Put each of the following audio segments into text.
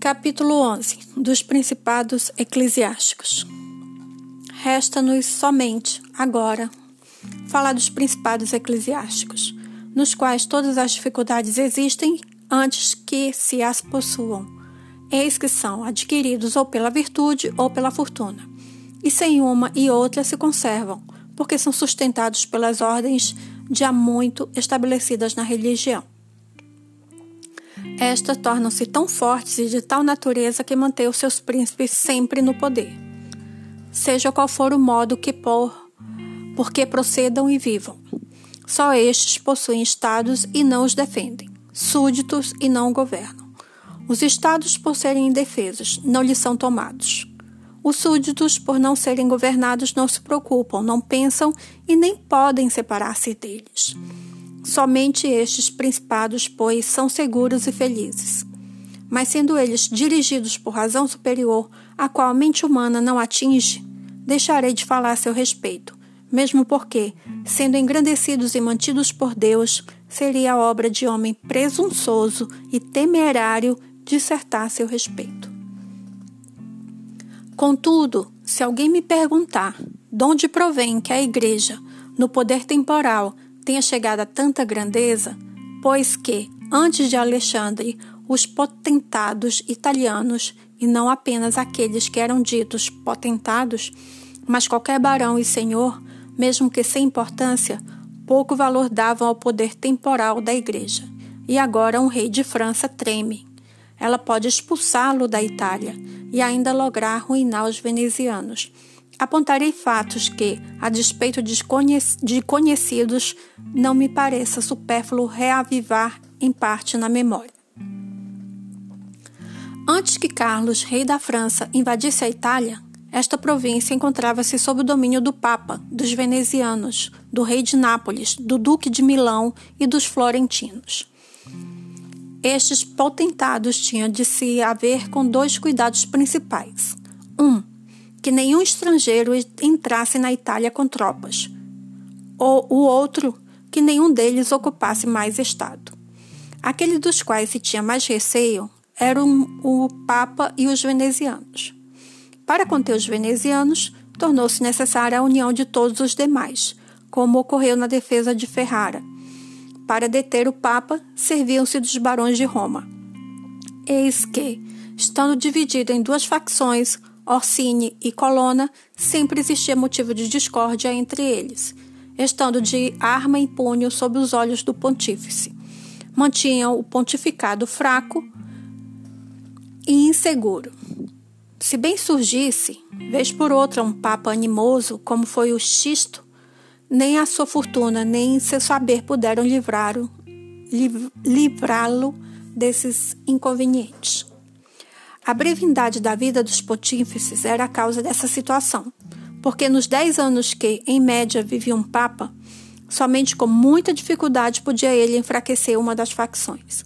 Capítulo 11 dos Principados Eclesiásticos. Resta-nos somente, agora, falar dos principados eclesiásticos, nos quais todas as dificuldades existem antes que se as possuam. Eis que são adquiridos ou pela virtude ou pela fortuna, e sem uma e outra se conservam, porque são sustentados pelas ordens de há muito estabelecidas na religião. Estas tornam-se tão fortes e de tal natureza que mantêm os seus príncipes sempre no poder. Seja qual for o modo que por, porque procedam e vivam. Só estes possuem estados e não os defendem, súditos e não governam. Os estados, por serem indefesos, não lhes são tomados. Os súditos, por não serem governados, não se preocupam, não pensam e nem podem separar-se deles. Somente estes principados, pois, são seguros e felizes. Mas sendo eles dirigidos por razão superior, a qual a mente humana não atinge, deixarei de falar a seu respeito, mesmo porque, sendo engrandecidos e mantidos por Deus, seria obra de homem presunçoso e temerário dissertar a seu respeito. Contudo, se alguém me perguntar de onde provém que a Igreja, no poder temporal, tenha chegado a tanta grandeza, pois que, antes de Alexandre, os potentados italianos, e não apenas aqueles que eram ditos potentados, mas qualquer barão e senhor, mesmo que sem importância, pouco valor davam ao poder temporal da Igreja. E agora um rei de França treme. Ela pode expulsá-lo da Itália e ainda lograr arruinar os venezianos apontarei fatos que, a despeito de conhecidos, não me pareça supérfluo reavivar em parte na memória. Antes que Carlos, rei da França, invadisse a Itália, esta província encontrava-se sob o domínio do Papa, dos venezianos, do rei de Nápoles, do duque de Milão e dos florentinos. Estes potentados tinham de se haver com dois cuidados principais. Um, que nenhum estrangeiro entrasse na Itália com tropas, ou o outro, que nenhum deles ocupasse mais estado. Aquele dos quais se tinha mais receio eram o Papa e os venezianos. Para conter os venezianos, tornou-se necessária a união de todos os demais, como ocorreu na defesa de Ferrara. Para deter o Papa, serviam-se dos barões de Roma. Eis que, estando dividido em duas facções, Orsini e Colonna, sempre existia motivo de discórdia entre eles, estando de arma em punho sob os olhos do pontífice. Mantinham o pontificado fraco e inseguro. Se bem surgisse, vez por outra, um papa animoso, como foi o Xisto, nem a sua fortuna nem seu saber puderam livrá-lo desses inconvenientes. A brevidade da vida dos pontífices era a causa dessa situação, porque nos dez anos que, em média, vivia um papa, somente com muita dificuldade podia ele enfraquecer uma das facções.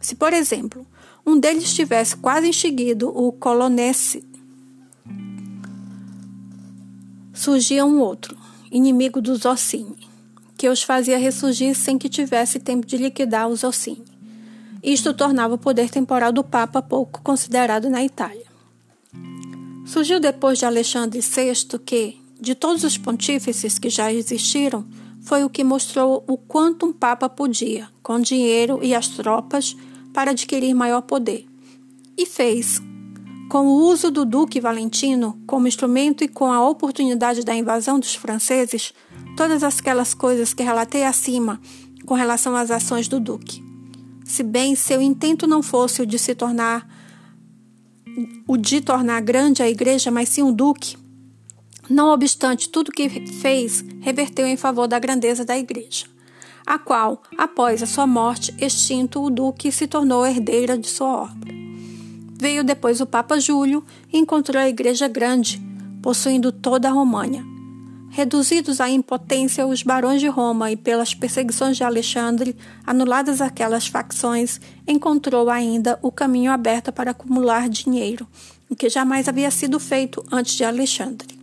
Se, por exemplo, um deles tivesse quase enxiguido o colonese, surgia um outro, inimigo dos Orsini, que os fazia ressurgir sem que tivesse tempo de liquidar os Orsini. Isto tornava o poder temporal do Papa pouco considerado na Itália. Surgiu depois de Alexandre VI que, de todos os pontífices que já existiram, foi o que mostrou o quanto um Papa podia, com dinheiro e as tropas, para adquirir maior poder. E fez. Com o uso do Duque Valentino como instrumento e com a oportunidade da invasão dos franceses, todas aquelas coisas que relatei acima com relação às ações do Duque se bem seu intento não fosse o de se tornar o de tornar grande a igreja, mas sim um duque. Não obstante tudo que fez, reverteu em favor da grandeza da igreja, a qual, após a sua morte, extinto o duque se tornou herdeira de sua obra. Veio depois o Papa Júlio e encontrou a igreja grande, possuindo toda a România Reduzidos à impotência, os barões de Roma e pelas perseguições de Alexandre, anuladas aquelas facções, encontrou ainda o caminho aberto para acumular dinheiro, o que jamais havia sido feito antes de Alexandre.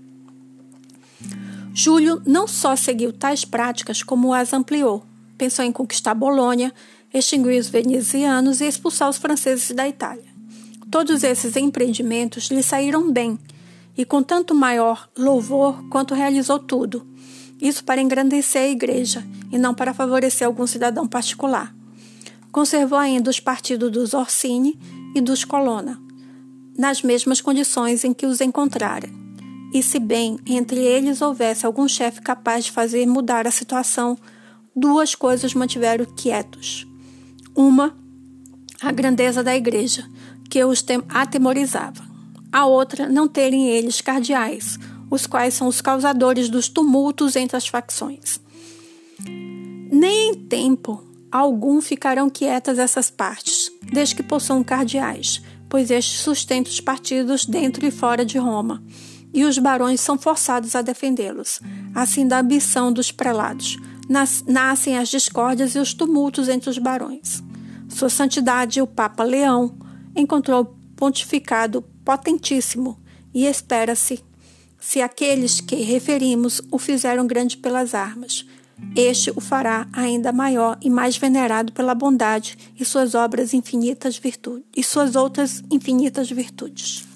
Júlio não só seguiu tais práticas, como as ampliou. Pensou em conquistar Bolônia, extinguir os venezianos e expulsar os franceses da Itália. Todos esses empreendimentos lhe saíram bem, e com tanto maior louvor quanto realizou tudo. Isso para engrandecer a igreja e não para favorecer algum cidadão particular. Conservou ainda os partidos dos Orsini e dos Colonna, nas mesmas condições em que os encontrara. E se bem entre eles houvesse algum chefe capaz de fazer mudar a situação, duas coisas mantiveram quietos. Uma, a grandeza da igreja, que os atemorizava. A outra, não terem eles cardeais, os quais são os causadores dos tumultos entre as facções. Nem em tempo algum ficarão quietas essas partes, desde que possuam cardeais, pois estes sustentam os partidos dentro e fora de Roma, e os barões são forçados a defendê-los. Assim, da ambição dos prelados, nas, nascem as discórdias e os tumultos entre os barões. Sua Santidade, o Papa Leão, encontrou pontificado potentíssimo e espera-se se aqueles que referimos o fizeram grande pelas armas. Este o fará ainda maior e mais venerado pela bondade e suas obras infinitas virtudes e suas outras infinitas virtudes.